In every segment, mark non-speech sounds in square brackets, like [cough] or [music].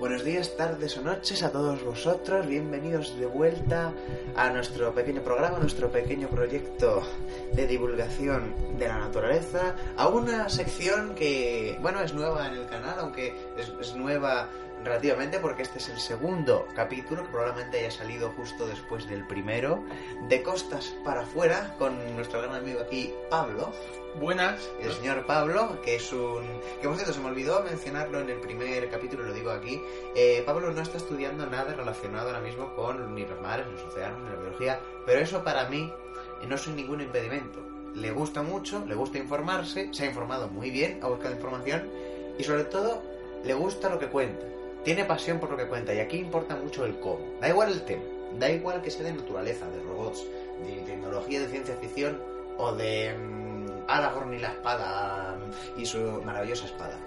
Buenos días, tardes o noches a todos vosotros. Bienvenidos de vuelta a nuestro pequeño programa, nuestro pequeño proyecto de divulgación de la naturaleza, a una sección que, bueno, es nueva en el canal, aunque es, es nueva relativamente porque este es el segundo capítulo que probablemente haya salido justo después del primero de costas para afuera con nuestro gran amigo aquí Pablo Buenas. el señor Pablo, que es un... que por cierto se me olvidó mencionarlo en el primer capítulo, lo digo aquí. Eh, Pablo no está estudiando nada relacionado ahora mismo con ni los mares, ni los océanos, ni la biología, pero eso para mí no es ningún impedimento. Le gusta mucho, le gusta informarse, se ha informado muy bien, ha buscado información y sobre todo le gusta lo que cuenta. Tiene pasión por lo que cuenta y aquí importa mucho el cómo. Da igual el tema, da igual que sea de naturaleza, de robots, de tecnología, de ciencia ficción o de mm, Aragorn y la espada mm, y su maravillosa espada.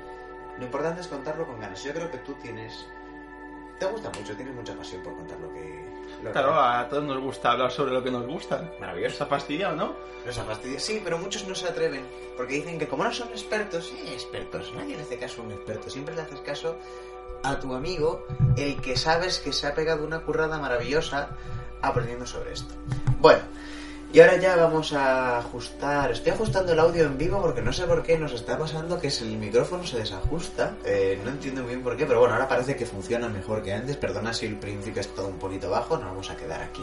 Lo importante es contarlo con ganas. Yo creo que tú tienes... Te gusta mucho, tienes mucha pasión por contar lo que... Lo Claro, que... a todos nos gusta hablar sobre lo que nos gusta. Maravilloso. ¿Os ha fastidiado, no? Nos ha fastidiado. Sí, pero muchos no se atreven. Porque dicen que como no son expertos, sí, expertos. Nadie le hace caso a un experto. Siempre le haces caso a tu amigo, el que sabes que se ha pegado una currada maravillosa aprendiendo sobre esto. Bueno, y ahora ya vamos a ajustar. Estoy ajustando el audio en vivo porque no sé por qué nos está pasando que es el micrófono se desajusta. Eh, no entiendo muy bien por qué, pero bueno, ahora parece que funciona mejor que antes. Perdona si el principio es todo un poquito bajo, nos vamos a quedar aquí.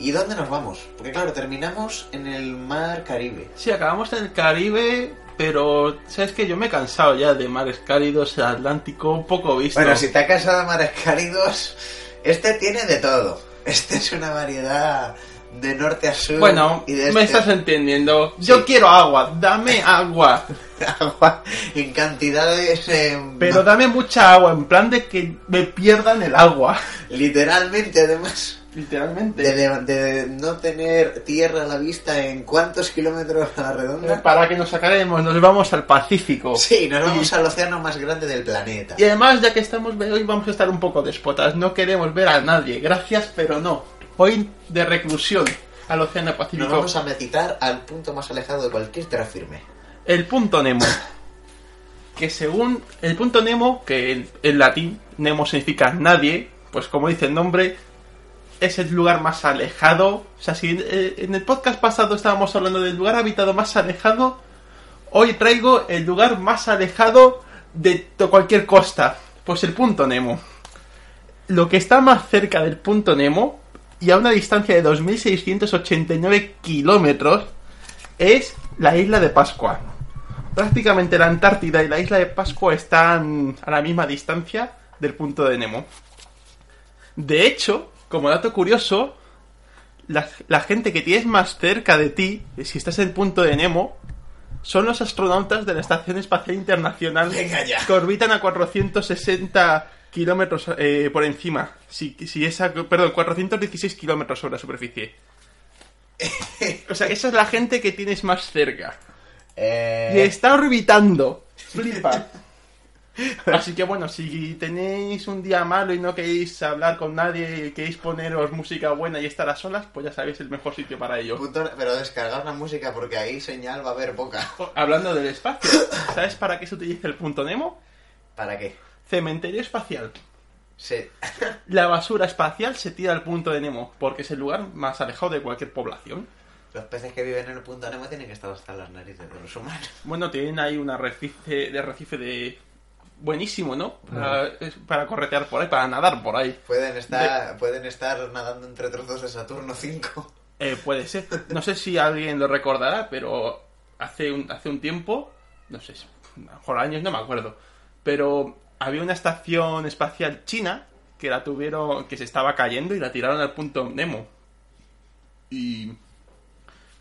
¿Y dónde nos vamos? Porque claro, terminamos en el mar Caribe. Sí, acabamos en el Caribe, pero sabes que yo me he cansado ya de mares cálidos, Atlántico, un poco visto. Bueno, si te ha casado mares cálidos, este tiene de todo. Este es una variedad de norte a sur. Bueno, y de me este estás entendiendo. Sí. Yo quiero agua, dame agua. [laughs] agua en cantidades. eh, Pero dame mucha agua, en plan de que me pierdan el agua. literalmente, además. Literalmente. De, de- de no tener tierra a la vista en cuántos kilómetros a la redonda. Para que nos sacaremos, nos vamos al Pacífico. Sí, nos vamos Y- al océano más grande del planeta. Y además, ya que estamos hoy, vamos a estar un poco despotas. No queremos ver a nadie. Gracias, pero no. Hoy de reclusión al Océano Nos Pacífico. vamos a metitar al punto más alejado de cualquier tierra firme. El punto Nemo. Que según el punto Nemo, que en, en latín Nemo significa nadie, pues como dice el nombre, es el lugar más alejado. O sea, si eh, en el podcast pasado estábamos hablando del lugar habitado más alejado, hoy traigo el lugar más alejado de to- cualquier costa. Pues el punto Nemo. Lo que está más cerca del punto Nemo, y a una distancia de 2.689 kilómetros, es la isla de Pascua. Prácticamente la Antártida y la isla de Pascua están a la misma distancia del punto de Nemo. De hecho, como dato curioso, la, la gente que tienes más cerca de ti, si estás en el punto de Nemo, son los astronautas de la Estación Espacial Internacional que orbitan a 460 kilómetros eh, por encima. Si, si esa, perdón, 416 kilómetros sobre la superficie. [laughs] O sea, esa es la gente que tienes más cerca. Eh, Y está orbitando. Flipa. [laughs] Así que bueno, si tenéis un día malo y no queréis hablar con nadie y queréis poneros música buena y estar a solas, pues ya sabéis el mejor sitio para ello. punto- pero descargar la música porque ahí señal va a haber poca. Hablando del espacio, ¿sabes para qué se utiliza el punto Nemo? ¿Para qué? Cementerio espacial. Se... [laughs] La basura espacial se tira al punto de Nemo, porque es el lugar más alejado de cualquier población. Los peces que viven en el punto Nemo tienen que estar hasta las narices de los humanos. Bueno, tienen ahí un arrecife de arrecife de buenísimo, ¿no? Para, para corretear por ahí, para nadar por ahí. Pueden estar, pueden estar nadando entre trozos de Saturno 5. Eh, puede ser. No sé si alguien lo recordará, pero hace un, hace un tiempo, no sé, a lo mejor años, no me acuerdo, pero había una estación espacial china que la tuvieron, que se estaba cayendo y la tiraron al punto Nemo. Y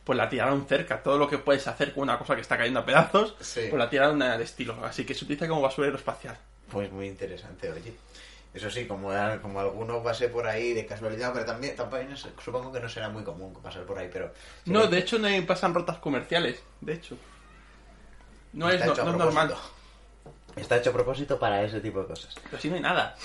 pues la tiraron cerca. Todo lo que puedes hacer con una cosa que está cayendo a pedazos, Sí. pues la tiraron al estilo. Así que se utiliza como basurero espacial. Pues muy interesante, oye. Eso sí, como, como alguno pase por ahí de casualidad, pero también, sé, supongo que no será muy común pasar por ahí, pero... No, que de hecho no hay- pasan rotas comerciales, de hecho. No es, no, no es normal. Está hecho a propósito para ese tipo de cosas. Pero si no hay nada.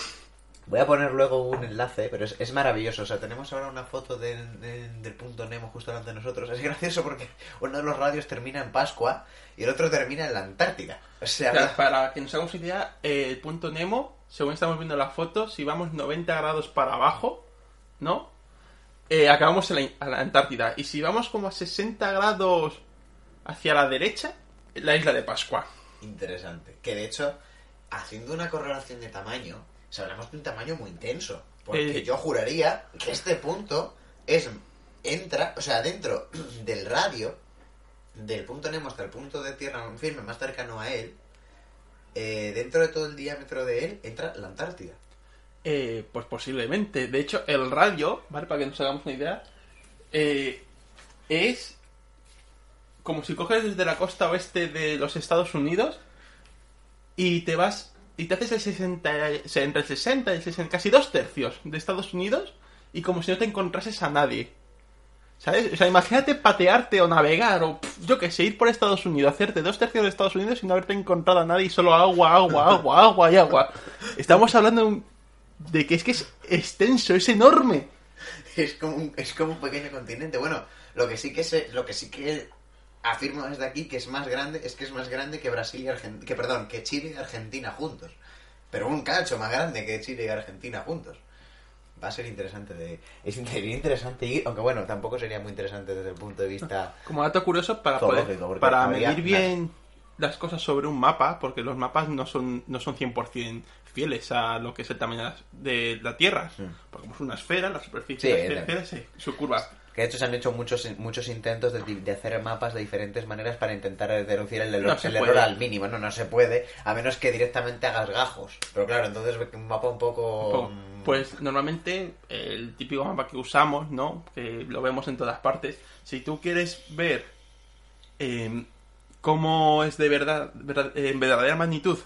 Voy a poner luego un enlace, pero es, es maravilloso. O sea, tenemos ahora una foto del- del- del punto Nemo justo delante de nosotros. Es gracioso porque uno de los radios termina en Pascua y el otro termina en la Antártida. O sea, O sea, para que nos hagamos idea, eh, el punto Nemo según estamos viendo las fotos, si vamos 90 grados para abajo, ¿no? Eh, acabamos en la, a la Antártida. Y si vamos como a 60 grados hacia la derecha, la isla de Pascua. Interesante. Que de hecho, haciendo una correlación de tamaño, hablamos de un tamaño muy intenso. Porque Eh. yo juraría que este punto es entra, o sea, dentro [clears throat] del radio del punto Nemo hasta el punto de tierra firme más cercano a él, eh, dentro de todo el diámetro de él entra la Antártida. Eh, pues posiblemente. De hecho, el radio, ¿vale? Para que nos hagamos una idea, eh, es como si coges desde la costa oeste de los Estados Unidos y te vas y te haces el 60, o sea, entre el 60 y el 60, casi dos tercios de Estados Unidos y como si no te encontrases a nadie. ¿Sabes? O sea, imagínate patearte o navegar o yo que sé, ir por Estados Unidos, hacerte dos tercios de Estados Unidos no haberte encontrado a nadie y solo agua, agua, agua, agua y agua. Estamos hablando de, que es que es extenso, es enorme. Es como un, es como un pequeño continente. Bueno, lo que sí que se, lo que sí que afirmo desde aquí que es más grande es que es más grande que Brasil y Argentina, que perdón, que Chile y Argentina juntos. Pero un cacho más grande que Chile y Argentina juntos. Va a ser interesante de es inter- interesante ir, aunque bueno, tampoco sería muy interesante desde el punto de vista [laughs] Como dato curioso, para, poder- para medir bien las cosas sobre un mapa, porque los mapas no son, no son 100% fieles a lo que es el tamaño de la- Tierra. Mm. Porque como es una esfera, la superficie Sí, de la esfera es eh, su curva. Que de hecho se han hecho muchos muchos intentos de, de hacer mapas de diferentes maneras para intentar reducir el, error, No se el error puede. al mínimo. No, no se puede, a menos que directamente hagas gajos. Pero claro, entonces un mapa un poco... mm, Pues normalmente el típico mapa que usamos, ¿no? Que lo vemos en todas partes. Si tú quieres ver eh, cómo es de verdad, verdad- en verdadera magnitud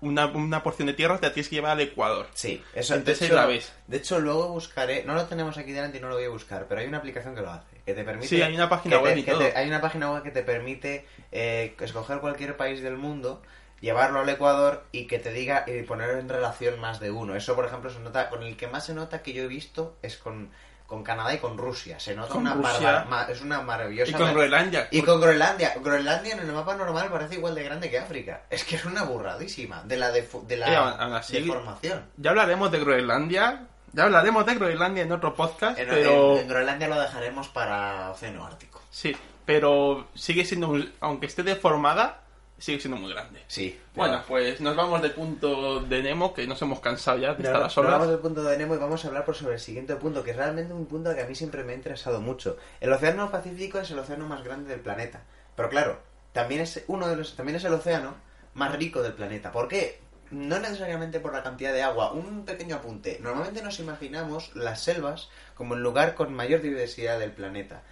una, una porción de tierra, te la tienes que llevar al Ecuador. Sí, eso Entonces de hecho, la ves. De hecho, luego buscaré, no lo tenemos aquí delante y no lo voy a buscar, pero hay una aplicación que lo hace, que te permite... Sí, hay una página te- web y todo. te- hay una página web que te permite eh, escoger cualquier país del mundo, llevarlo al Ecuador y que te diga y poner en relación más de uno. Eso, por ejemplo, se nota, con el que más se nota que yo he visto es con, con Canadá y con Rusia. Se nota una barba- es una maravillosa... Y con Groenlandia. Y con Groenlandia. Groenlandia en el mapa normal parece igual de grande que África. Es que es una burradísima de la, de la Eh, aún así- deformación. Ya hablaremos de Groenlandia. Ya hablaremos de Groenlandia en otro podcast, En, pero... en- en Groenlandia lo dejaremos para Océano Ártico. Sí, pero sigue siendo... un- Aunque esté deformada, sigue siendo muy grande. Sí. Bueno, pues nos vamos del punto de Nemo, que nos hemos cansado ya de estar a Nos solas. vamos del punto de Nemo y vamos a hablar por sobre el siguiente punto, que es realmente un punto que a mí siempre me ha interesado mucho. El Océano Pacífico es el océano más grande del planeta. Pero claro, también es uno de los, también es el océano más rico del planeta. ¿Por qué? No necesariamente por la cantidad de agua. Un pequeño apunte. Normalmente nos imaginamos las selvas como el lugar con mayor diversidad del planeta.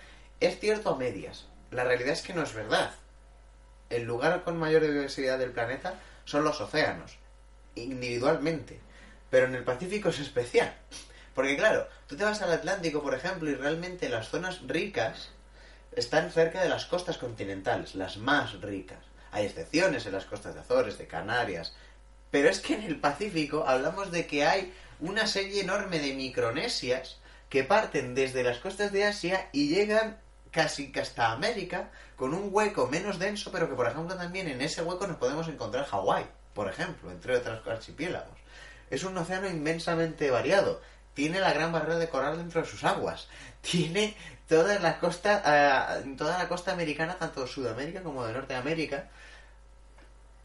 Es cierto a medias. La realidad es que no es verdad. El lugar con mayor diversidad del planeta son los océanos, individualmente. Pero en el Pacífico es especial. Porque claro, tú te vas al Atlántico, por ejemplo, y realmente las zonas ricas están cerca de las costas continentales, las más ricas. Hay excepciones en las costas de Azores, de Canarias. Pero es que en el Pacífico hablamos de que hay una serie enorme de micronesias que parten desde las costas de Asia y llegan casi que hasta América con un hueco menos denso, pero que por ejemplo también en ese hueco nos podemos encontrar Hawái, por ejemplo, entre otros archipiélagos. Es un océano inmensamente variado. Tiene la gran barrera de coral dentro de sus aguas. [laughs] Tiene toda la costa, eh, toda la costa americana, tanto de Sudamérica como de Norteamérica.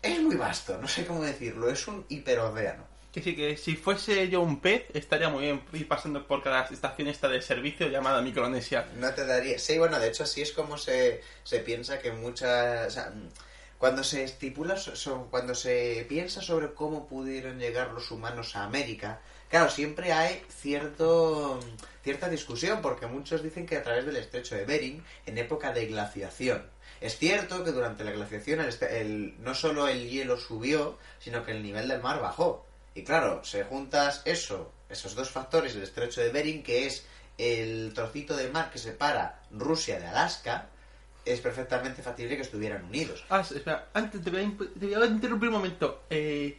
Es muy vasto, no sé cómo decirlo. Es un hiperocéano. Que sí, que si fuese yo un pez, estaría muy bien ir pasando por cada estación esta de servicio llamada Micronesia. No te daría. Sí, bueno, de hecho, así es como se, se piensa que muchas. o sea, cuando se estipula, so- cuando se piensa sobre cómo pudieron llegar los humanos a América, claro, siempre hay cierto cierta discusión, porque muchos dicen que a través del estrecho de Bering, en época de glaciación. Es cierto que durante la glaciación el el- no solo el hielo subió, sino que el nivel del mar bajó. Y claro, se juntas eso, esos dos factores, el estrecho de Bering, que es el trocito de mar que separa Rusia de Alaska, es perfectamente factible que estuvieran unidos. Ah, espera, antes te voy a, imp- te voy a interrumpir un momento. Eh,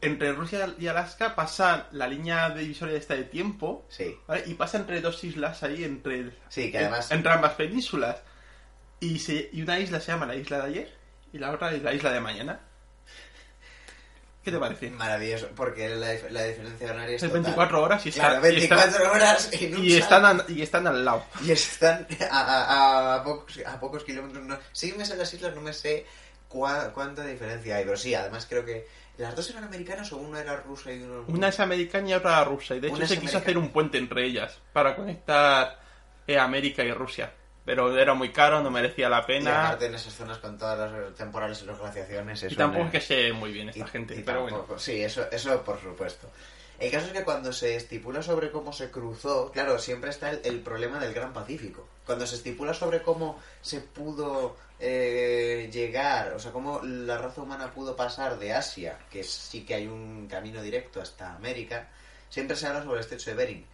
entre Rusia y Alaska pasa la línea divisoria esta de tiempo, Sí, ¿vale? Y pasa entre dos islas ahí, entre, sí, que además... entre ambas penínsulas. Y, se, y una isla se llama la isla de ayer y la otra es la isla de mañana. ¿Qué te parece? Maravilloso, porque la, dif- la diferencia horaria es Es total. 24 horas y, está- Claro, y está- 24 horas en un y sal- están, al- y están al lado. [laughs] Y están a, a- a pocos, a pocos kilómetros. No. Sí me sé las islas, no me sé cua- cuánta diferencia hay. Pero sí, además creo que las dos eran americanas o una era rusa y uno... Una es americana y otra rusa. Y de hecho Una se quiso americana. hacer un puente entre ellas para conectar eh, América y Rusia. Pero era muy caro, no merecía la Y pena. aparte en esas zonas con todas las temporales y las glaciaciones... Y tampoco es que sé muy bien esta Y- gente. y pero tampoco- bueno. Sí, eso, eso por supuesto. El caso es que cuando se estipula sobre cómo se cruzó, claro, siempre está el, el problema del Gran Pacífico. Cuando se estipula sobre cómo se pudo eh, llegar, o sea, cómo la raza humana pudo pasar de Asia, que sí que hay un camino directo hasta América, siempre se habla sobre el estrecho de Bering.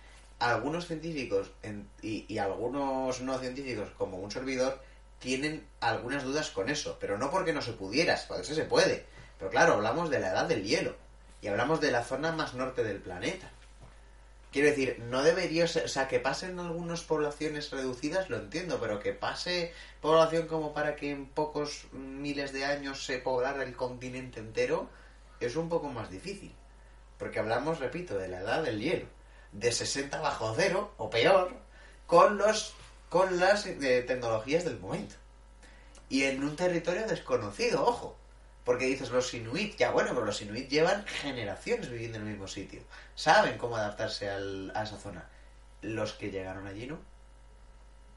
Algunos científicos en- y, algunos no científicos, como un servidor, tienen algunas dudas con eso, pero no porque no se pudiera, porque se puede. Pero claro, hablamos de la edad del hielo y hablamos de la zona más norte del planeta. Quiero decir, no debería ser, o sea, que pasen algunas poblaciones reducidas, lo entiendo, pero que pase población como para que en pocos miles de años se poblara el continente entero, es un poco más difícil. Porque hablamos, repito, de la edad del hielo, de 60 bajo cero, o peor, con los con las eh, tecnologías del momento. Y en un territorio desconocido, ojo. Porque dices los inuit, ya bueno, pero los inuit llevan generaciones viviendo en el mismo sitio. Saben cómo adaptarse al- a esa zona. Los que llegaron allí no.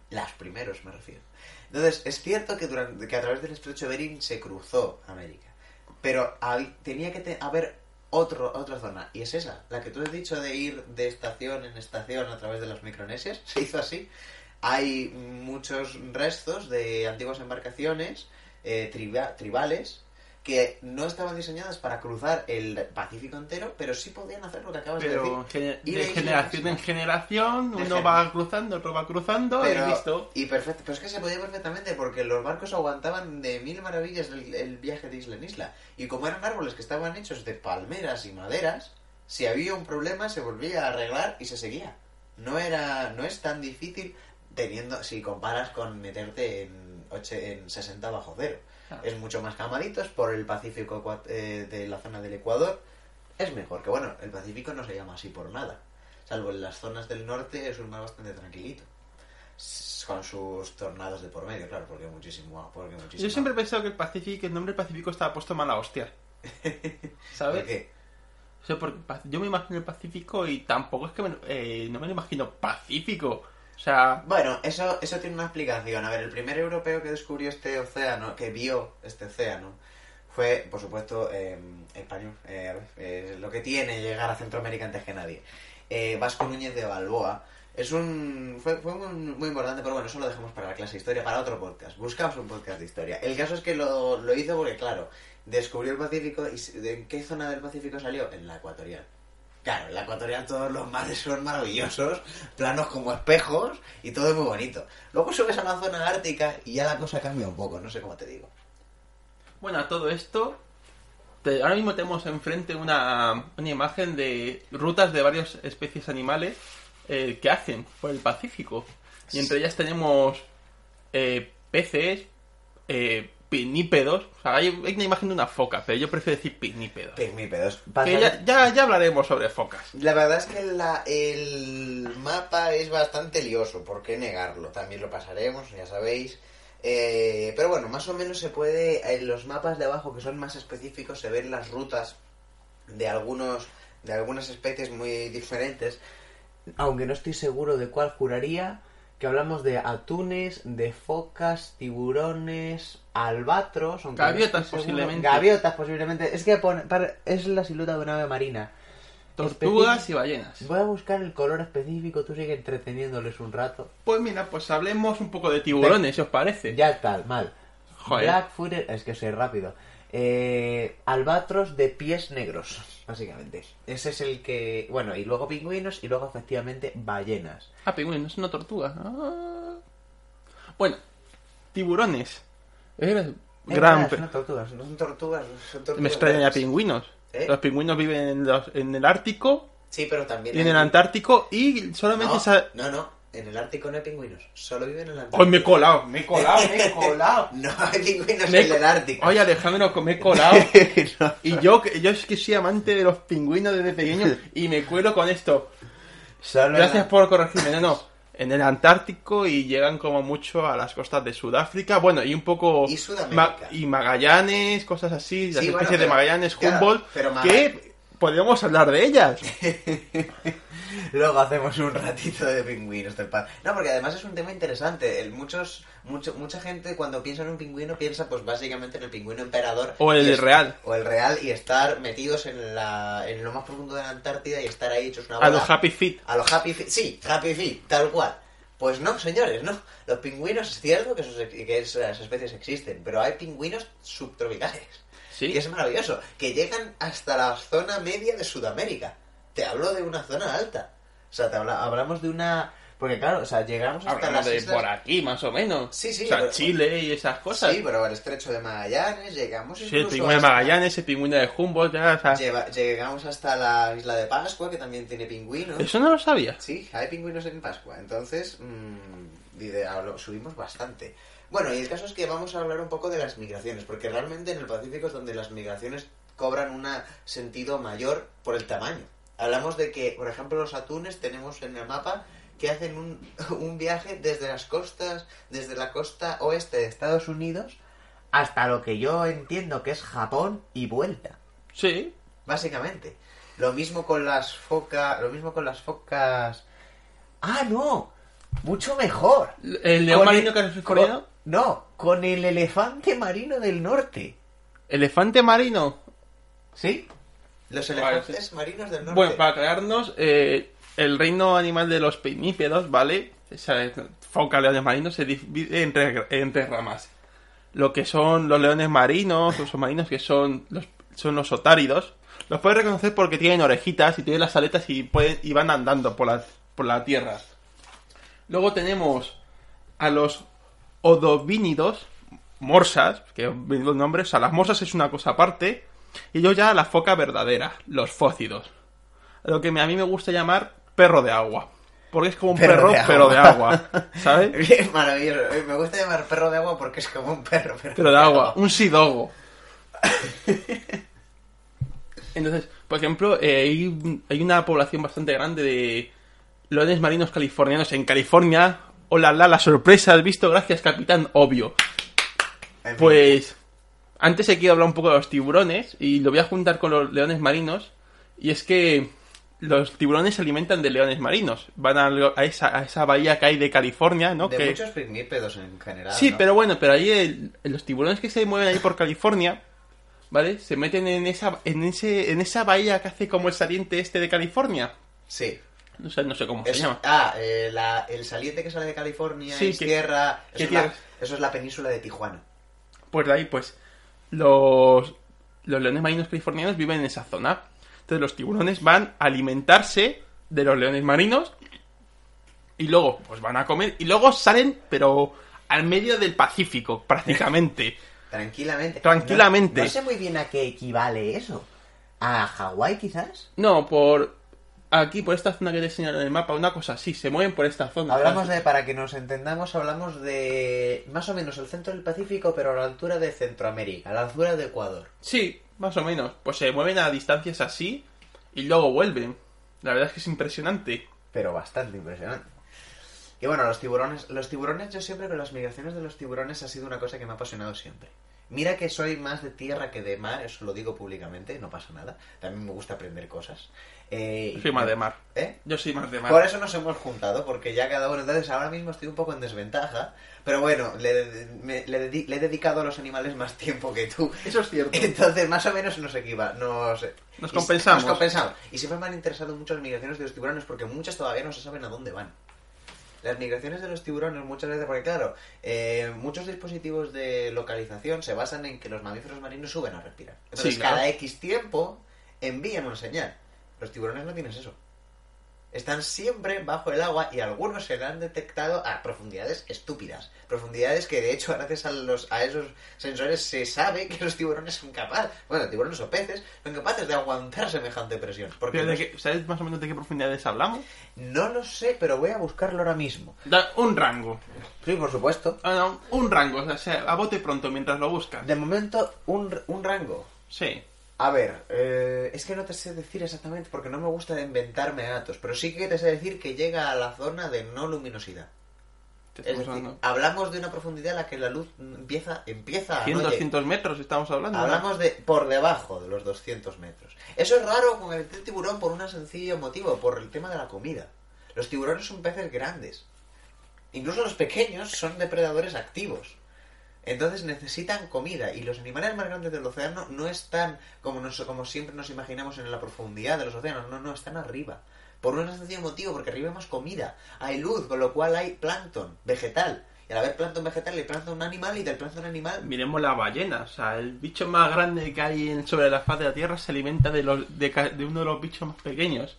Las primeros me refiero. Entonces, es cierto que, durante, que a través del estrecho de Bering se cruzó América. Pero tenía que haber otro, otra zona. Y es esa, la que tú has dicho de ir de estación en estación a través de las micronesias. [laughs] Se hizo así. Hay muchos restos de antiguas embarcaciones eh, triba- tribales que no estaban diseñadas para cruzar el Pacífico entero, pero sí podían hacer lo que acabas de decir. Y de generación en generación, De uno gen- va cruzando, otro va cruzando Pero, y listo. y perfecto, pero es que se podía perfectamente porque los barcos aguantaban de mil maravillas el, el viaje de isla en isla. Y como eran árboles que estaban hechos de palmeras y maderas, si había un problema se volvía a arreglar y se seguía. No era, no es tan difícil teniendo, si comparas con meterte en, oche- en 60 bajo cero. Es mucho más calmaditos por el Pacífico eh, de la zona del Ecuador. Es mejor, que bueno, el Pacífico no se llama así por nada. Salvo en las zonas del norte es un mar bastante tranquilito. Con sus tornados de por medio, claro, porque muchísimo, porque muchísimo. Yo siempre he pensado que el Pacífico, el nombre Pacífico estaba puesto mala hostia. [laughs] ¿Sabes? ¿Por qué? O sea, porque pa- yo me imagino el Pacífico y tampoco es que me, eh, no me lo imagino Pacífico. O sea, Bueno, eso, eso tiene una explicación. A ver, el primer europeo que descubrió este océano, que vio este océano, fue, por supuesto, eh, español. Eh, eh, lo que tiene llegar a Centroamérica antes que nadie. Eh, Vasco Núñez de Balboa. Es un. Fue, fue muy, muy importante, pero bueno, eso lo dejamos para la clase de historia, para otro podcast. Buscamos un podcast de historia. El caso es que lo, lo hizo porque, claro, descubrió el Pacífico y s- ¿de en qué zona del Pacífico salió? En la ecuatorial. Claro, en la ecuatorial todos los mares son maravillosos, planos como espejos y todo es muy bonito. Luego subes a la zona ártica y ya la cosa cambia un poco, no sé cómo te digo. bueno, a todo esto, te- ahora mismo tenemos enfrente una, una imagen de rutas de varias especies animales eh, que hacen por el Pacífico. Y entre ellas tenemos eh, peces, eh, pinípedos. O sea, hay, hay una imagen de una foca, pero yo prefiero decir pinípedos. Pigmípedos. Que ya, ya, ya hablaremos sobre focas. La verdad es que la- el mapa es bastante lioso, ¿por qué negarlo? También lo pasaremos, ya sabéis. Eh, pero bueno, más o menos se puede, en los mapas de abajo que son más específicos, se ven las rutas de algunos de algunas especies muy diferentes. Aunque no estoy seguro de cuál juraría, que hablamos de atunes, de focas, tiburones, albatros, Gaviotas, posiblemente. Gaviotas posiblemente. Es que pone- para- es la silueta de una ave marina. Tortugas y ballenas. Voy a buscar el color específico, tú sigue entreteniéndoles un rato. Pues mira, pues hablemos un poco de tiburones, si os parece. Ya tal, mal. Joder. Blackfooted, es que soy rápido. Eh, albatros de pies negros, básicamente. Ese es el que. Bueno, y luego pingüinos y luego efectivamente ballenas. Ah, pingüino, es una tortuga. Ah. Bueno, tiburones. Es Es gran... son tortugas, no son tortugas, son tortugas. Me verdes. pingüinos. ¿Eh? Los pingüinos viven en, los- en el Ártico Sí, pero también. y en el Antártico y solamente No, no, no. En el Ártico no hay pingüinos, solo viven en el Antártico. Hoy me he colado, me he colado, me he [laughs] colado. No hay pingüinos Me en el co- Ártico. Oye, Alejandro, que me he colado. [laughs] No. Y yo, yo es que soy amante de los pingüinos desde pequeño y me cuelo con esto. Solo Gracias la- por corregirme, no, no. En el Antártico y llegan como mucho a las costas de Sudáfrica, bueno, y un poco... Y Sudamérica. y Magallanes, cosas así, las Sí, bueno, especies de pero- Magallanes, claro, Humboldt, pero Maga- que podríamos hablar de ellas. [laughs] Luego hacemos un ratito de pingüinos del pan. No, porque además es un tema interesante. El, muchos, mucho, mucha gente cuando piensa en un pingüino piensa pues básicamente en el pingüino emperador. O el es- real. O el real y estar metidos en, la, en lo más profundo de la Antártida y estar ahí hechos una A bola. los Happy Feet. A los Happy Feet. Sí, Happy Feet, tal cual. Pues no, señores, no. Los pingüinos es cierto que, esos- que esas especies existen, pero hay pingüinos subtropicales. Sí. Y es maravilloso. Que llegan hasta la zona media de Sudamérica. Te hablo de una zona alta. O sea, te habla- hablamos de una... Porque claro, o sea, llegamos hasta Hablamos las de islas... por aquí, más o menos. Sí, sí, O sea, pero- Chile y esas cosas. Sí, pero el estrecho de Magallanes, llegamos Sí, el pingüino de hasta- Magallanes, el pingüino de Humboldt, ya, o sea, Lleva- llegamos hasta la isla de Pascua, que también tiene pingüinos. Eso no lo sabía. Sí, hay pingüinos en Pascua. Entonces, mmm, subimos bastante. Bueno, y el caso es que vamos a hablar un poco de las migraciones, porque realmente en el Pacífico es donde las migraciones cobran un sentido mayor por el tamaño. Hablamos de que, por ejemplo, los atunes tenemos en el mapa que hacen un, [laughs] un viaje desde las costas, desde la costa oeste de Estados Unidos hasta lo que yo entiendo que es Japón y vuelta Sí. básicamente. Lo mismo con las focas, lo mismo con las focas. Ah, no, mucho mejor. El león marino el- que has coreano. No, con el elefante marino del norte. Elefante marino. ¿Sí? Los Vale, elefantes marinos del norte. Bueno, para aclararnos, eh, el reino animal de los pinípedos, ¿vale? Esa foca, leones marinos, se divide en tres, en tres ramas. Lo que son los leones marinos, los marinos que son los, son los otáridos. Los puedes reconocer porque tienen orejitas y tienen las aletas y, pueden, y van andando por la, por la tierra. Luego tenemos a los odovínidos, morsas, que los nombres, o sea, las morsas es una cosa aparte, y yo ya la foca verdadera, los fócidos. Lo que a mí me gusta llamar perro de agua. Porque es como un Perro perro, de agua. pero de agua, ¿sabes? [laughs] Bien, maravilloso. Me gusta llamar perro de agua porque es como un perro. Pero, Pero de agua, un sidogo. [laughs] Entonces, por ejemplo, eh, hay, hay una población bastante grande de leones marinos californianos en California. Hola, la, la sorpresa, has visto, gracias, capitán, obvio. Pues antes he querido hablar un poco de los tiburones y lo voy a juntar con los leones marinos. Y es que los tiburones se alimentan de leones marinos. Van a, a esa, a esa bahía que hay de California, ¿no? De que... muchos pigmípedos en general. Sí, ¿no? pero bueno, pero ahí el- los tiburones que se mueven ahí por California, ¿vale? Se meten en esa, en ese, en esa bahía que hace como el saliente este de California. Sí. No sé, no sé cómo Es- se llama. ah, eh, la- el saliente que sale de California Sí, es que- tierra. ¿qué Eso es, la, eso es la península de Tijuana. Pues de ahí, pues, los, los leones marinos californianos viven en esa zona. Entonces los tiburones van a alimentarse de los leones marinos y luego, pues van a comer y luego salen, pero al medio del Pacífico, [laughs] prácticamente. Tranquilamente. Tranquilamente. No, no sé muy bien a qué equivale eso. ¿A Hawái quizás? No, por aquí, por esta zona que te he señalado en el mapa, una cosa así, se mueven por esta zona. Hablamos de, para que nos entendamos, hablamos de más o menos el centro del Pacífico, pero a la altura de Centroamérica, a la altura de Ecuador. Sí, más o menos. Pues se mueven a distancias así y luego vuelven. La verdad es que es impresionante. Pero bastante impresionante. Y bueno, los tiburones, los tiburones, yo siempre con las migraciones de los tiburones ha sido una cosa que me ha apasionado siempre. Mira que soy más de tierra que de mar, eso lo digo públicamente, no pasa nada. También me gusta aprender cosas. Eh, Yo soy más de mar. ¿Eh? Yo soy más de mar. Por eso nos hemos juntado, porque ya cada uno. Entonces, ahora mismo estoy un poco en desventaja. Pero bueno, le, me- le le he dedicado a los animales más tiempo que tú. Eso es cierto. Entonces, más o menos nos equiva. Nos, Nos compensamos. Nos compensamos. Y siempre me han interesado mucho las migraciones de los tiburones, porque muchas todavía no se saben a dónde van. Las migraciones de los tiburones muchas veces, porque claro, eh, muchos dispositivos de localización se basan en que los mamíferos marinos suben a respirar. Entonces, Sí, claro. cada X tiempo envían una señal. Los tiburones no tienes eso. Están siempre bajo el agua y algunos se han detectado a profundidades estúpidas. Profundidades que de hecho [laughs] gracias a, los, a esos sensores se sabe que los tiburones son capaces, bueno, tiburones o peces, son capaces de aguantar semejante presión. Porque Pero de qué- ¿Sabes más o menos de qué profundidades hablamos? no lo sé, pero voy a buscarlo ahora mismo. Da un rango. Sí, por supuesto. Ah, no, un rango, o sea, a bote pronto mientras lo buscas. De momento, un, un rango. Sí. A ver, eh, es que no te sé decir exactamente porque no me gusta inventarme datos, pero sí que te sé decir que llega a la zona de no luminosidad. Es decir, hablamos de una profundidad a la que la luz empieza, empieza a 100, no lleg- 200 metros estamos hablando. ¿no? Hablamos de por debajo de los 200 metros. Eso es raro con el tiburón por un sencillo motivo, por el tema de la comida. Los tiburones son peces grandes. Incluso los pequeños son depredadores activos. Entonces necesitan comida y los animales más grandes del océano no están como, nos- como siempre nos imaginamos en la profundidad de los océanos, no, no, están arriba. Por un sencillo motivo, porque arriba hay más comida, hay luz, con lo cual hay plancton vegetal. Y al haber plancton vegetal hay plancton animal y del plancton animal Miremos la ballena, o sea, el bicho más grande que hay sobre la faz de la Tierra se alimenta de, los, de, de uno de los bichos más pequeños.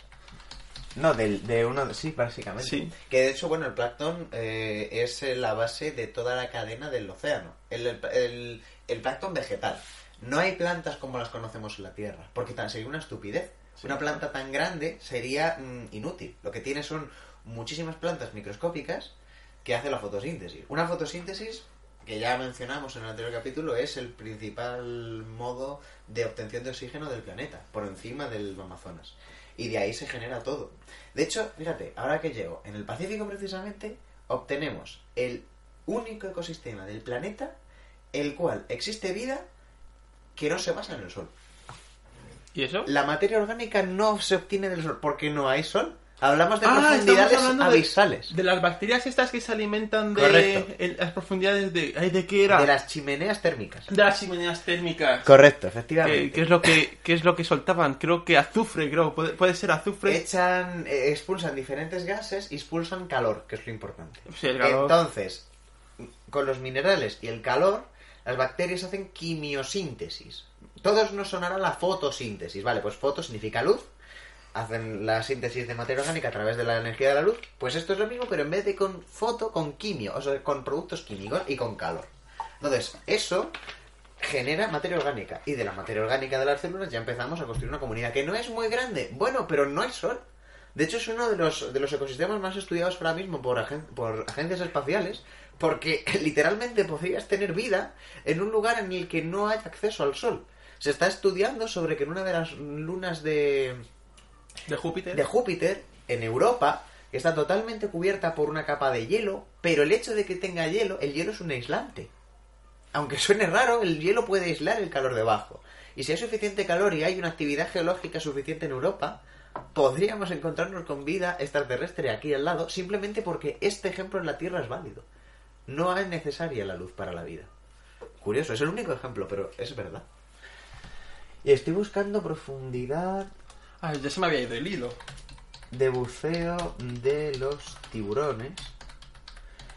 No, del- de, uno, sí, básicamente. Sí. Que de hecho, bueno, el plancton eh, es eh, la base de toda la cadena del océano. El, el, el- el plancton vegetal. No hay plantas como las conocemos en la Tierra, porque tan, sería una estupidez. Sí. Una planta tan grande sería mm, inútil. Lo que tiene son muchísimas plantas microscópicas que hacen la fotosíntesis. Una fotosíntesis que ya mencionamos en el anterior capítulo es el principal modo de obtención de oxígeno del planeta, por encima del Amazonas. Y de ahí se genera todo. De hecho, fíjate, ahora que llego, en el Pacífico precisamente, obtenemos el único ecosistema del planeta el cual existe vida que no se basa en el sol. ¿Y eso? La materia orgánica no se obtiene del sol porque no hay sol. Hablamos de Ah, profundidades de- abisales. De las bacterias estas que se alimentan de Correcto. en las profundidades de... ay, ¿De qué era? De las chimeneas térmicas. De las chimeneas térmicas. Correcto, ¿Qué, efectivamente. qué es lo que, qué es lo que soltaban? Creo que azufre, creo. Puede, puede ser azufre. Echan, eh, expulsan diferentes gases y expulsan calor, que es lo importante. Sí, el calor. Entonces, con los minerales y el calor, las bacterias hacen quimiosíntesis. Todos nos sonará la fotosíntesis, ¿vale? Pues foto significa luz. Hacen la síntesis de materia orgánica a través de la energía de la luz. Pues esto es lo mismo, pero en vez de con foto, con quimio, o sea, con productos químicos y con calor. Entonces, eso genera materia orgánica. Y de la materia orgánica de las células ya empezamos a construir una comunidad que no es muy grande. Bueno, pero no hay sol. De hecho, es uno de los, de los ecosistemas más estudiados ahora mismo por, agen- por agencias espaciales, porque [laughs] literalmente podrías tener vida en un lugar en el que no hay acceso al sol. Se está estudiando sobre que en una de las lunas de, De Júpiter. de Júpiter, en Europa, está totalmente cubierta por una capa de hielo, pero el hecho de que tenga hielo, el hielo es un aislante. Aunque suene raro, el hielo puede aislar el calor debajo. Y si hay suficiente calor y hay una actividad geológica suficiente en Europa, podríamos encontrarnos con vida extraterrestre aquí al lado, simplemente porque este ejemplo en la Tierra es válido. No es necesaria la luz para la vida. Curioso, es el único ejemplo, pero es verdad. Y estoy buscando profundidad Ah, ya se me había ido el hilo. de buceo de los tiburones.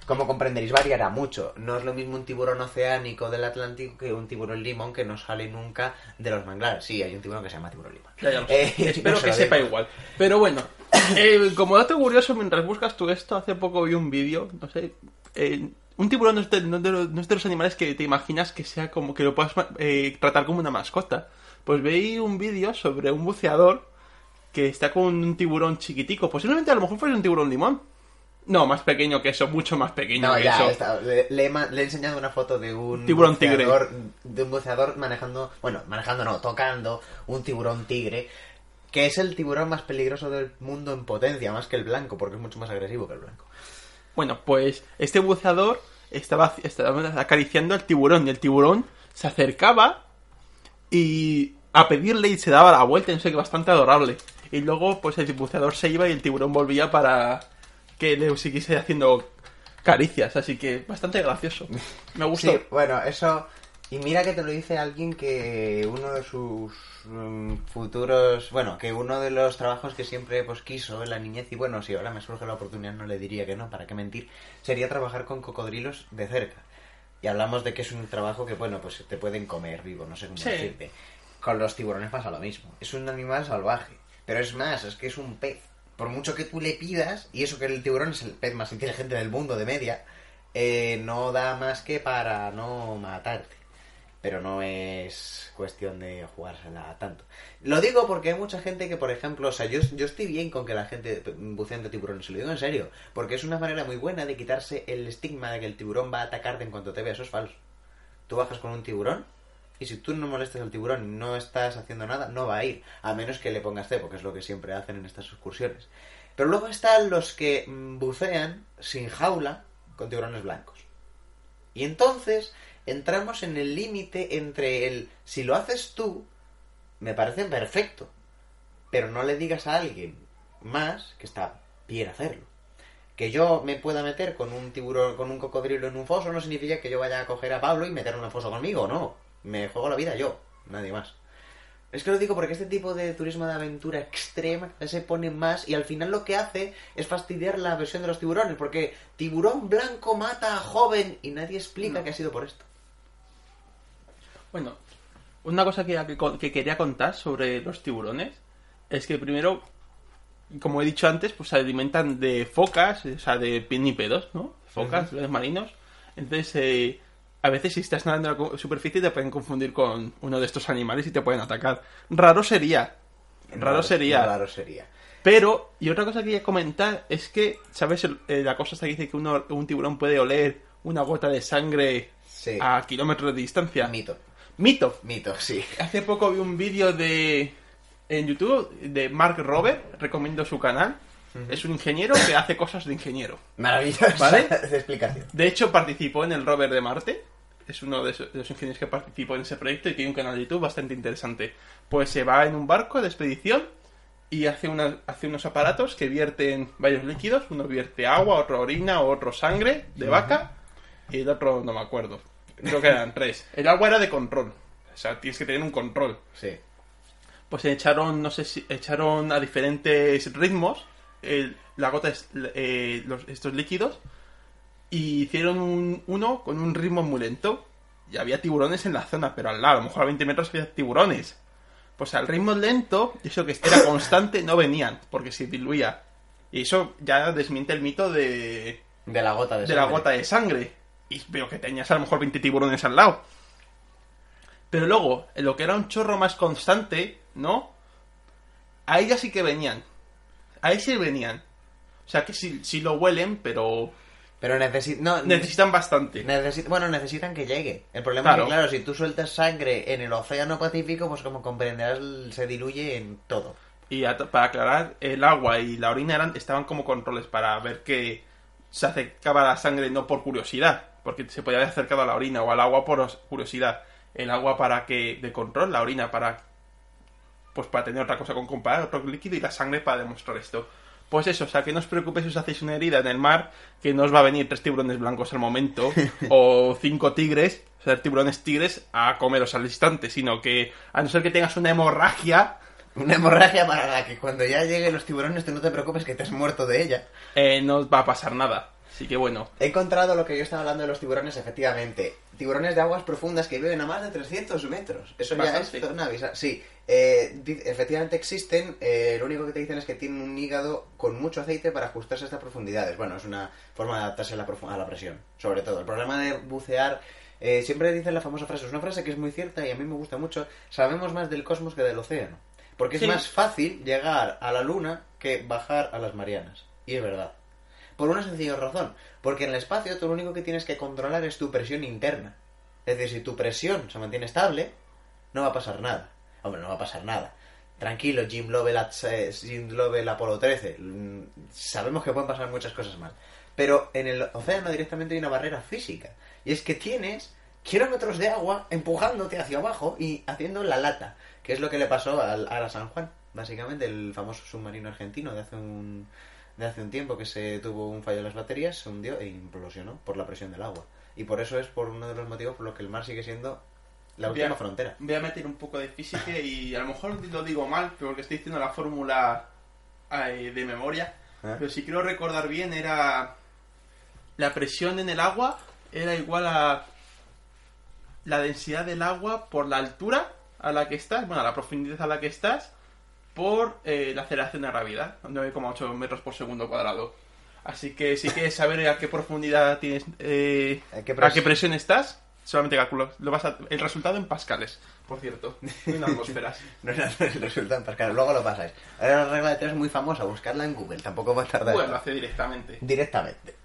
Como comprenderéis, variará mucho. No es lo mismo un tiburón oceánico del Atlántico que un tiburón limón que no sale nunca de los manglares. Sí, hay un tiburón que se llama tiburón limón. Ya, ya lo sé. Eh, Espero [laughs] no que sepa digo. igual. Pero bueno, [laughs] eh, como dato curioso, mientras buscas tú esto, hace poco vi un vídeo, no sé, eh, un tiburón no es, de, no es de los, no es de los animales que te imaginas que sea como que lo puedas eh, tratar como una mascota. Pues veí un vídeo sobre un buceador que está con un tiburón chiquitico. Posiblemente a lo mejor fuese un tiburón limón. No, más pequeño que eso, mucho más pequeño No, que ya, eso. está. Le, le le he enseñado una foto de un Tiburón tigre. buceador- De un buceador manejando, bueno, manejando no, tocando un tiburón tigre, que es el tiburón más peligroso del mundo en potencia, más que el blanco, porque es mucho más agresivo que el blanco. Bueno, pues este buceador estaba, estaba acariciando al tiburón y el tiburón se acercaba y a pedirle y se daba la vuelta, no sé qué, bastante adorable. Y luego, pues el buceador se iba y el tiburón volvía para que le siguiese haciendo caricias, así que bastante gracioso. Me gustó. Sí, bueno, eso. Y mira que te lo dice alguien que uno de sus mm, futuros. Bueno, que uno de los trabajos que siempre pues quiso en la niñez, y bueno, si ahora me surge la oportunidad, no le diría que no, para qué mentir, sería trabajar con cocodrilos de cerca. Y hablamos de que es un trabajo que, bueno, pues te pueden comer vivo, no sé cómo Sí. decirte. Con los tiburones pasa lo mismo. Es un animal salvaje. Pero es más, es que es un pez. por mucho que tú le pidas, y eso que el tiburón es el pez más inteligente del mundo de media, eh, no da más que para no matarte. Pero no es cuestión de jugársela tanto. Lo digo porque hay mucha gente que, por ejemplo, o sea, yo, yo estoy bien con que la gente buceando tiburones, se lo digo en serio, porque es una manera muy buena de quitarse el estigma de que el tiburón va a atacarte en cuanto te vea, eso es falso. Tú bajas con un tiburón y si tú no molestas al tiburón y no estás haciendo nada, no va a ir, a menos que le pongas cebo, que es lo que siempre hacen en estas excursiones. Pero luego están los que mm, bucean sin jaula con tiburones blancos. Y entonces entramos en el límite entre el si lo haces tú, me parece perfecto, pero no le digas a alguien más que está bien hacerlo. Que yo me pueda meter con un tiburón, con un cocodrilo en un foso no significa que yo vaya a coger a Pablo y meterlo en un foso conmigo, no. Me juego la vida yo, nadie más. Es que lo digo porque este tipo de turismo de aventura extrema se pone más y al final lo que hace es fastidiar la versión de los tiburones, porque tiburón blanco mata a joven y nadie explica No. que ha sido por esto. Bueno, una cosa que, que- que quería contar sobre los tiburones es que primero, como he dicho antes, pues se alimentan de focas, o sea, de pinípedos, ¿no? Focas, leones marinos. Entonces, eh, a veces si estás nadando en la superficie te pueden confundir con uno de estos animales y te pueden atacar. Raro sería. Raro, sería. Raro sería. Pero, y otra cosa que quería comentar es que, ¿sabes? Eh, la cosa esta que dice que uno- un tiburón puede oler una gota de sangre Sí. a kilómetros de distancia. Mito. Mito. Mito, sí. Hace poco vi un vídeo de en YouTube de Mark Robert, recomiendo su canal. Es un ingeniero que hace cosas de ingeniero. Maravillosa ¿Vale? [laughs] de explicación. De hecho, participó en el Rover de Marte. Es uno de los ingenieros que participó en ese proyecto y tiene un canal de YouTube bastante interesante. Pues se va en un barco de expedición y hace, una- hace unos aparatos que vierten varios líquidos. Uno vierte agua, otro orina, otro sangre de vaca y el otro no me acuerdo. Creo que eran [laughs] tres. El agua era de control. O sea, tienes que tener un control. Sí. Pues echaron, no sé si echaron a diferentes ritmos el- la gota, eh, los- estos líquidos y hicieron un- uno con un ritmo muy lento. Y había tiburones en la zona, pero al lado, a lo mejor a 20 metros había tiburones. Pues al ritmo lento, eso que era constante, no venían, porque se diluía. Y eso ya desmiente el mito de, De la gota de de la sangre. gota de sangre. Y veo que tenías a lo mejor 20 tiburones al lado. Pero luego, en lo que era un chorro más constante, ¿no? Ahí ya sí que venían. Ahí sí venían. O sea que sí, sí lo huelen, pero Pero necesitan... No, necesitan bastante. necesi- bueno, necesitan que llegue. El problema Claro. es que, claro, si tú sueltas sangre en el océano Pacífico, pues como comprenderás, se diluye en todo. Y para aclarar, el agua y la orina eran, estaban como controles para ver que se acercaba la sangre no por curiosidad, porque se podía haber acercado a la orina o al agua por os- curiosidad. El agua para que, de control, la orina para, pues para tener otra cosa con comparar, otro líquido y la sangre para demostrar esto. Pues eso, o sea, que no os preocupéis si os hacéis una herida en el mar, que no os va a venir tres tiburones blancos al momento, [laughs] o cinco tigres, o sea, tiburones tigres, a comeros al instante, sino que, a no ser que tengas una hemorragia, Una hemorragia para la que cuando ya lleguen los tiburones tú no te preocupes que te has muerto de ella. eh, no os va a pasar nada. Así que bueno, He encontrado lo que yo estaba hablando de los tiburones, efectivamente. Tiburones de aguas profundas que viven a más de 300 metros. Eso ya es zona Sí, eh, efectivamente existen. eh, lo único que te dicen es que tienen un hígado con mucho aceite para ajustarse a estas profundidades. Bueno, es una forma de adaptarse a la, a la presión, sobre todo. El problema de bucear... eh, siempre dicen la famosa frase, es una frase que es muy cierta y a mí me gusta mucho. Sabemos más del cosmos que del océano. Porque es más fácil llegar a la luna que bajar a las Marianas. Y es verdad. Por una sencilla razón. Porque en el espacio tú lo único que tienes que controlar es tu presión interna. Es decir, si tu presión se mantiene estable, no va a pasar nada. Hombre, no va a pasar nada. Tranquilo, Jim Lovell, eh, Jim Lovell Apolo 13. Mm, Sabemos que pueden pasar muchas cosas mal. Pero en el océano directamente hay una barrera física. Y es que tienes kilómetros de agua empujándote hacia abajo y haciendo la lata. Que es lo que le pasó al Ara San Juan. Básicamente, el famoso submarino argentino de hace un, de hace un tiempo que se tuvo un fallo en las baterías, se hundió e implosionó por la presión del agua. Y por eso es por uno de los motivos por los que el mar sigue siendo la última frontera. voy a meter un poco de física y a lo mejor lo digo mal, porque estoy diciendo la fórmula eh, de memoria. ¿Eh? Pero si quiero recordar bien, era. La presión en el agua era igual a. La densidad del agua por la altura a la que estás, bueno, a la profundidad a la que estás, por eh, la aceleración de la gravedad, 9,8 metros por segundo cuadrado. Así que si quieres saber a qué profundidad tienes, eh, ¿A qué a pres- qué presión estás, solamente calculo. Lo vas a- el resultado en pascales, por cierto, no en atmósferas. [laughs] No era el resultado en Pascal, luego lo pasáis. Ahora la regla de tres es muy famosa, buscarla en Google, tampoco va a tardar. Bueno, lo hace directamente. directamente.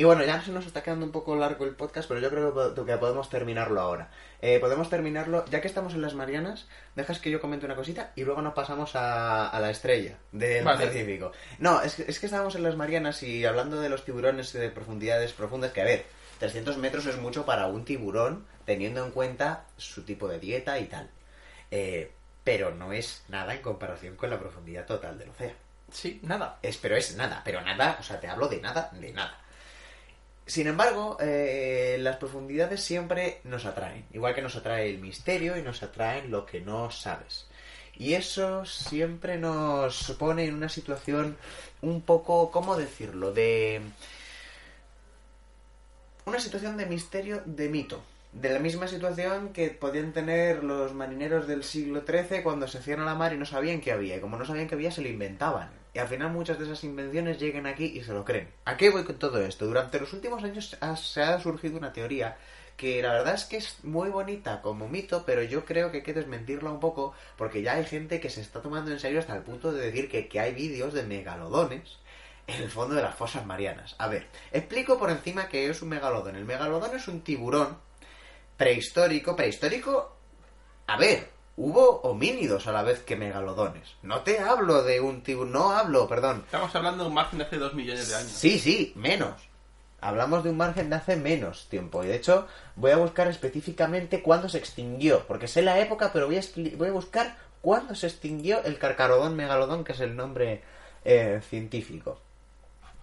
Y bueno, ya se nos está quedando un poco largo el podcast, pero yo creo que po- que podemos terminarlo ahora. Eh, podemos terminarlo, ya que estamos en las Marianas, dejas que yo comente una cosita y luego nos pasamos a, a la estrella del Vale. Pacífico. No, es que, es que estábamos en las Marianas y hablando de los tiburones de profundidades profundas, que a ver, 300 metros es mucho para un tiburón, teniendo en cuenta su tipo de dieta y tal. Eh, pero no es nada en comparación con la profundidad total del océano. Sí, nada. Es, pero es nada, pero nada, o sea, te hablo de nada, de nada. Sin embargo, eh, las profundidades siempre nos atraen, igual que nos atrae el misterio y nos atraen lo que no sabes. Y eso siempre nos pone en una situación un poco, ¿cómo decirlo? De... Una situación de misterio, de mito. De la misma situación que podían tener los marineros del siglo XIII cuando se hacían a la mar y no sabían qué había. Y como no sabían qué había, se lo inventaban. Y al final muchas de esas invenciones llegan aquí y se lo creen. ¿A qué voy con todo esto? Durante los últimos años se ha surgido una teoría que la verdad es que es muy bonita como mito, pero yo creo que hay que desmentirla un poco porque ya hay gente que se está tomando en serio hasta el punto de decir que, que hay vídeos de megalodones en el fondo de las fosas marianas. A ver, explico por encima qué es un megalodón. El megalodón es un tiburón prehistórico, prehistórico... A ver, hubo homínidos a la vez que megalodones. No te hablo de un tiburón, no hablo, perdón. Estamos hablando de un margen de hace dos millones de años. Sí, sí, menos. Hablamos de un margen de hace menos tiempo. Y de hecho, voy a buscar específicamente cuándo se extinguió. Porque sé la época, pero voy a, expli- voy a buscar cuándo se extinguió el carcarodón megalodón, que es el nombre eh, científico.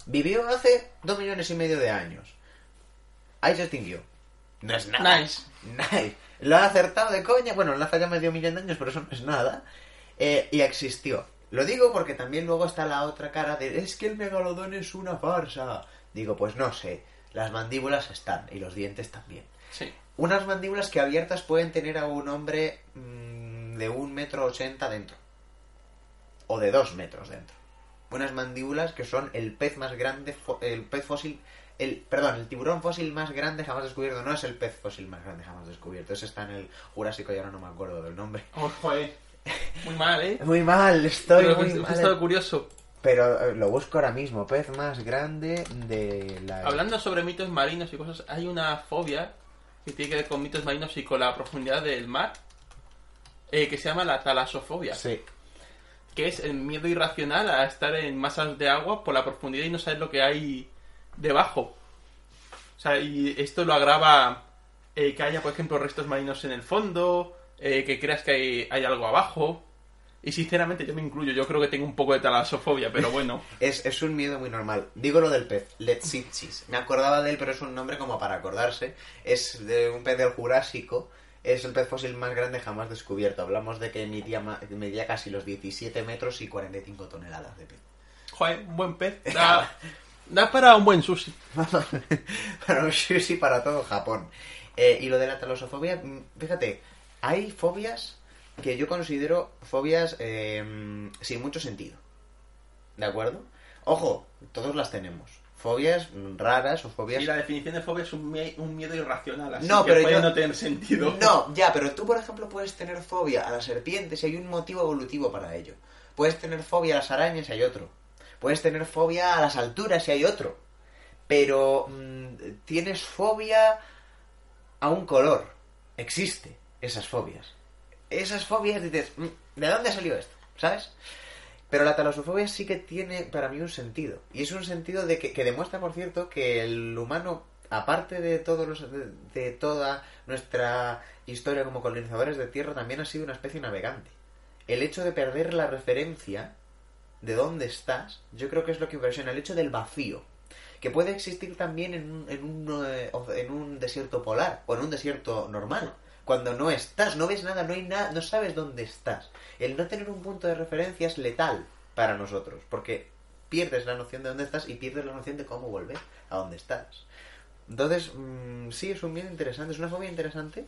Vivió hace dos millones y medio de años. Ahí se extinguió. No es nada. Nice. [laughs] Nice. Lo ha acertado de coña. Bueno, le ha fallado medio millón de años, pero eso no es nada. Eh, y existió. Lo digo porque también luego está la otra cara de es que el megalodón es una farsa. Digo, pues no sé. Las mandíbulas están y los dientes también. Sí. Unas mandíbulas que abiertas pueden tener a un hombre mm, de un metro ochenta dentro. O de dos metros dentro. Unas mandíbulas que son el pez más grande, el pez fósil, el, perdón, el tiburón fósil más grande jamás descubierto. No es el pez fósil más grande jamás descubierto. Ese está en el Jurásico y ahora no me acuerdo del nombre. Oh, joder. Muy mal, ¿eh? Muy mal, estoy Pero muy mal. estado curioso. Pero eh, lo busco ahora mismo. Pez más grande de la... Hablando sobre mitos marinos y cosas, hay una fobia que tiene que ver con mitos marinos y con la profundidad del mar, eh, que se llama la talasofobia, Sí. que es el miedo irracional a estar en masas de agua por la profundidad y no saber lo que hay debajo. O sea, y esto lo agrava eh, que haya, por ejemplo, restos marinos en el fondo, eh, que creas que hay, hay algo abajo. Y sinceramente yo me incluyo, yo creo que tengo un poco de talasofobia, pero bueno. [laughs] Es, es un miedo muy normal. Digo lo del pez, Letsichis. Me acordaba de él, pero es un nombre como para acordarse. Es de un pez del Jurásico. Es el pez fósil más grande jamás descubierto. Hablamos de que medía, medía casi los 17 metros y 45 toneladas de pez. Joder, un buen pez. Da, [laughs] da para un buen sushi. [laughs] para un sushi para todo Japón. Eh, y lo de la talosofobia, mm, fíjate, hay fobias que yo considero fobias eh, sin mucho sentido. ¿De acuerdo? Ojo, todos las tenemos. Fobias raras o fobias... Y la definición de fobia es un, mie- un miedo irracional, así No, que pero puede yo- no tener sentido. No, [laughs] ya, pero tú, por ejemplo, puedes tener fobia a las serpientes y hay un motivo evolutivo para ello. Puedes tener fobia a las arañas y hay otro. Puedes tener fobia a las alturas y hay otro. Pero mm, tienes fobia a un color. Existe esas fobias. Esas fobias dices, "Mm, ¿de dónde salió esto? ¿Sabes? Pero la talasofobia sí que tiene para mí un sentido. Y es un sentido de que, que demuestra, por cierto, que el humano, aparte de todos los, de, de toda nuestra historia como colonizadores de tierra, también ha sido una especie navegante. El hecho de perder la referencia de dónde estás, yo creo que es lo que impresiona. El hecho del vacío. Que puede existir también en un, en un, eh, en un desierto polar o en un desierto normal. Cuando no estás, no ves nada, no hay nada, no sabes dónde estás. El no tener un punto de referencia es letal para nosotros, porque pierdes la noción de dónde estás y pierdes la noción de cómo volver a dónde estás. Entonces, mm, sí, es un miedo interesante, es una fobia interesante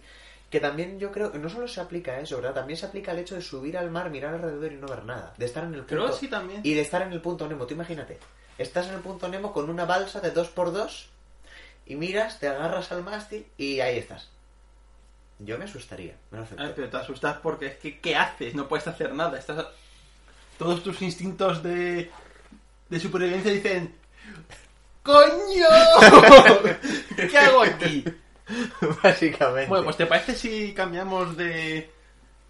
que también yo creo no solo se aplica a eso, ¿verdad? También se aplica al hecho de subir al mar, mirar alrededor y no ver nada. De estar en el punto... Sí también. Y de estar en el punto Nemo, tú imagínate. Estás en el punto Nemo con una balsa de 2x2 y miras, te agarras al mástil y ahí estás. Yo me asustaría, me lo. Ay, pero te asustas porque es que ¿qué haces? No puedes hacer nada. Estás todos tus instintos de de supervivencia dicen ¡Coño! [laughs] ¿Qué hago aquí? [laughs] Básicamente. Bueno, pues ¿te parece si cambiamos de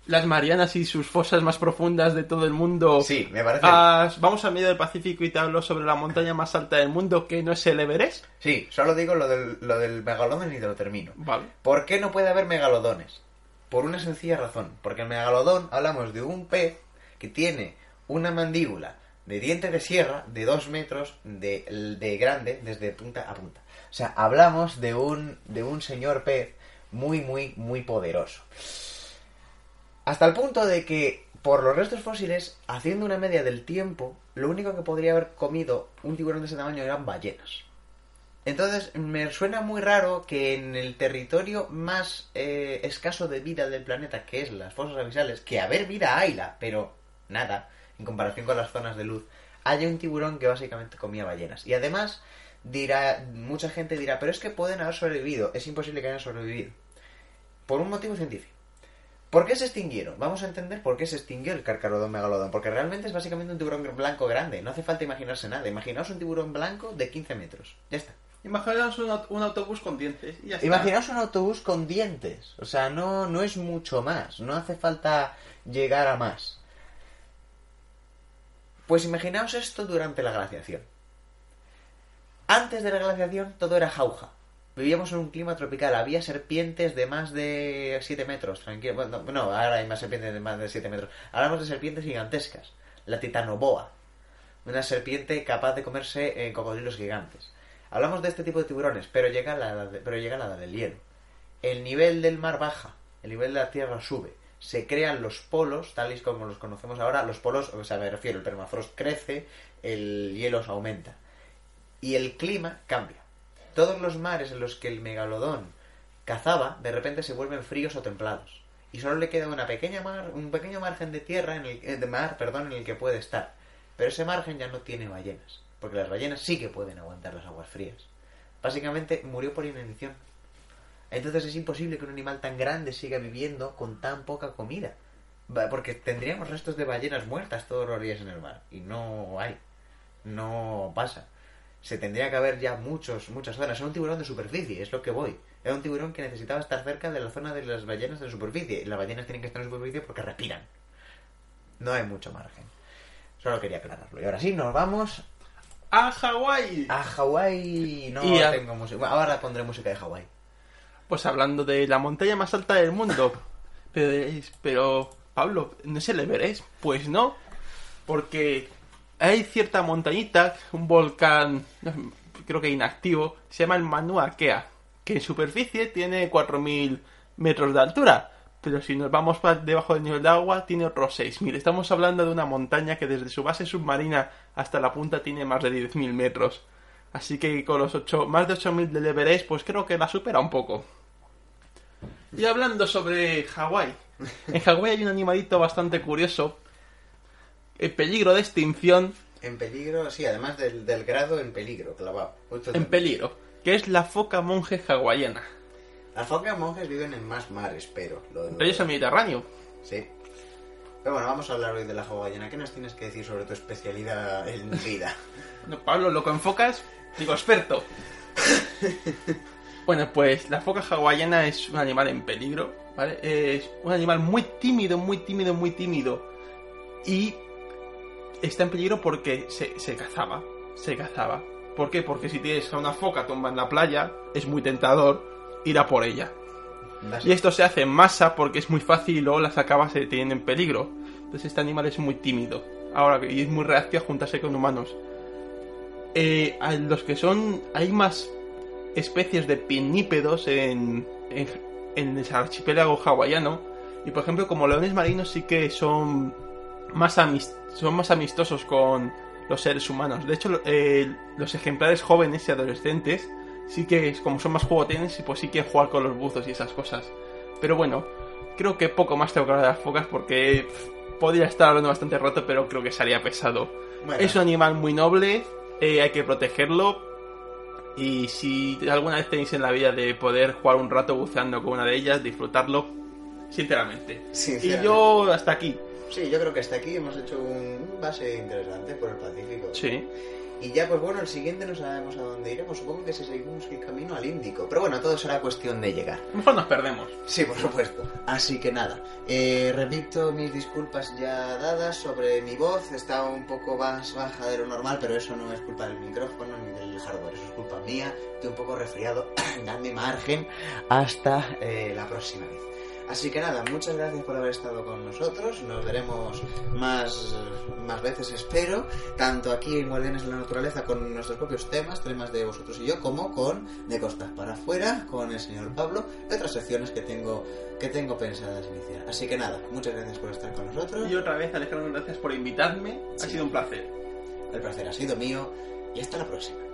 las Marianas y sus fosas más profundas de todo el mundo? Sí, me parece. a- vamos al medio del Pacífico y te hablo sobre la montaña más alta del mundo, que no es el Everest. Sí, solo digo lo del, lo del megalodón y te lo termino. Vale. ¿Por qué no puede haber megalodones? Por una sencilla razón. Porque el megalodón hablamos de un pez que tiene una mandíbula de diente de sierra de 2 metros de, de grande desde punta a punta. O sea, hablamos de un, de un señor pez muy, muy, muy poderoso. Hasta el punto de que, por los restos fósiles, haciendo una media del tiempo, lo único que podría haber comido un tiburón de ese tamaño eran ballenas. Entonces, me suena muy raro que en el territorio más eh, escaso de vida del planeta, que es las fosas abisales, que haber vida hayla, pero nada, en comparación con las zonas de luz, haya un tiburón que básicamente comía ballenas. Y además, dirá, mucha gente dirá, pero es que pueden haber sobrevivido. Es imposible que hayan sobrevivido. Por un motivo científico. ¿Por qué se extinguieron? Vamos a entender por qué se extinguió el carcarodón megalodón. Porque realmente es básicamente un tiburón blanco grande. No hace falta imaginarse nada. Imaginaos un tiburón blanco de 15 metros. Ya está. Imaginaos un, aut- un autobús con dientes y ya está. Imaginaos un autobús con dientes. O sea, no, no es mucho más. No hace falta llegar a más. Pues imaginaos esto durante la glaciación. Antes de la glaciación todo era jauja. Vivíamos en un clima tropical. Había serpientes de más de 7 metros. Tranquilo. Bueno, no, ahora hay más serpientes de más de 7 metros. Hablamos de serpientes gigantescas. La titanoboa. Una serpiente capaz de comerse eh, cocodrilos gigantes. Hablamos de este tipo de tiburones, pero llega, la, edad pero llega la del hielo. El nivel del mar baja, el nivel de la tierra sube. Se crean los polos, tal y como los conocemos ahora. Los polos, o sea, me refiero, el permafrost crece, el hielo aumenta. Y el clima cambia. Todos los mares en los que el megalodón cazaba, de repente se vuelven fríos o templados. Y solo le queda una pequeña mar, un pequeño margen de tierra, en el, eh, de mar, perdón, en el que puede estar. Pero ese margen ya no tiene ballenas. Porque las ballenas sí que pueden aguantar las aguas frías. Básicamente murió por inanición. Entonces es imposible que un animal tan grande siga viviendo con tan poca comida. Porque tendríamos restos de ballenas muertas todos los días en el mar. Y no hay. No pasa. Se tendría que haber ya muchos, muchas zonas. Es un tiburón de superficie, es lo que voy. Era un tiburón que necesitaba estar cerca de la zona de las ballenas de superficie. Y las ballenas tienen que estar en superficie porque respiran. No hay mucho margen. Solo quería aclararlo. Y ahora sí, nos vamos ¡A Hawái! a Hawái. No Y a- tengo música. Bueno, ahora pondré música de Hawái. Pues hablando de la montaña más alta del mundo. [laughs] Pero, diréis, pero Pablo, ¿no es el Everest? Pues no, porque hay cierta montañita, un volcán, creo que inactivo, se llama el Mauna Kea, que en superficie tiene 4.000 metros de altura, pero si nos vamos pa- debajo del nivel de agua tiene otros 6.000. Estamos hablando de una montaña que desde su base submarina hasta la punta tiene más de 10.000 metros. Así que con los 8, más de 8.000 del Everest, pues creo que la supera un poco. Y hablando sobre Hawái. En Hawái hay un animalito bastante curioso. En peligro de extinción. En peligro, sí, además del, del grado en peligro, clavado. En peligro. Que es la foca monje hawaiana. Las focas monjes viven en más mares, pero... Lo de- Pero ellos en Mediterráneo. Sí. Pero bueno, vamos a hablar hoy de la hawaiana. ¿Qué nos tienes que decir sobre tu especialidad en [laughs] vida? No, Pablo, lo que enfocas, digo experto. [laughs] Bueno, pues la foca hawaiana es un animal en peligro, ¿vale? Es un animal muy tímido, muy tímido, muy tímido. Y está en peligro porque se, se cazaba, se cazaba. ¿Por qué? Porque si tienes a una foca tumba en la playa, es muy tentador ir a por ella. Y esto se hace en masa porque es muy fácil y luego las acabas se tienen en peligro. Entonces este animal es muy tímido. Ahora, y es muy reactivo a juntarse con humanos. Eh, a los que son... Hay más especies de pinnípedos en, en, en el archipiélago hawaiano. Y por ejemplo, como leones marinos sí que son más, amis- son más amistosos con los seres humanos. De hecho, eh, los ejemplares jóvenes y adolescentes sí que, como son más jugotenes, pues sí quieren jugar con los buzos y esas cosas. Pero bueno, creo que poco más tengo que hablar de las focas porque pff, podría estar hablando bastante roto, pero creo que sería pesado. Bueno, Es un animal muy noble, eh, hay que protegerlo. Y si alguna vez tenéis en la vida de poder jugar un rato buceando con una de ellas, disfrutarlo, sinceramente. Y yo hasta aquí. Sí, yo creo que hasta aquí hemos hecho un base interesante por el Pacífico. Sí. Y ya, pues bueno, el siguiente no sabemos a dónde iremos. Supongo que si seguimos el camino al Índico. Pero bueno, todo será cuestión de llegar. Mejor nos perdemos. Sí, por supuesto. Así que nada, eh, repito mis disculpas ya dadas sobre mi voz. Está un poco más baja de lo normal, pero eso no es culpa del micrófono ni del hardware, eso es culpa mía. Estoy un poco resfriado. [clears throat] Dame margen hasta eh, la próxima vez. Así que nada, muchas gracias por haber estado con nosotros. Nos veremos más, más veces, espero. Tanto aquí en Guardianes de la Naturaleza con nuestros propios temas, temas de vosotros y yo, como con De Costas para Afuera, con el señor Pablo, y otras secciones que tengo, que tengo pensadas iniciar. Así que nada, muchas gracias por estar con nosotros. Y otra vez, Alejandro, gracias por invitarme. Ha sido un placer. El placer ha sido mío y hasta la próxima.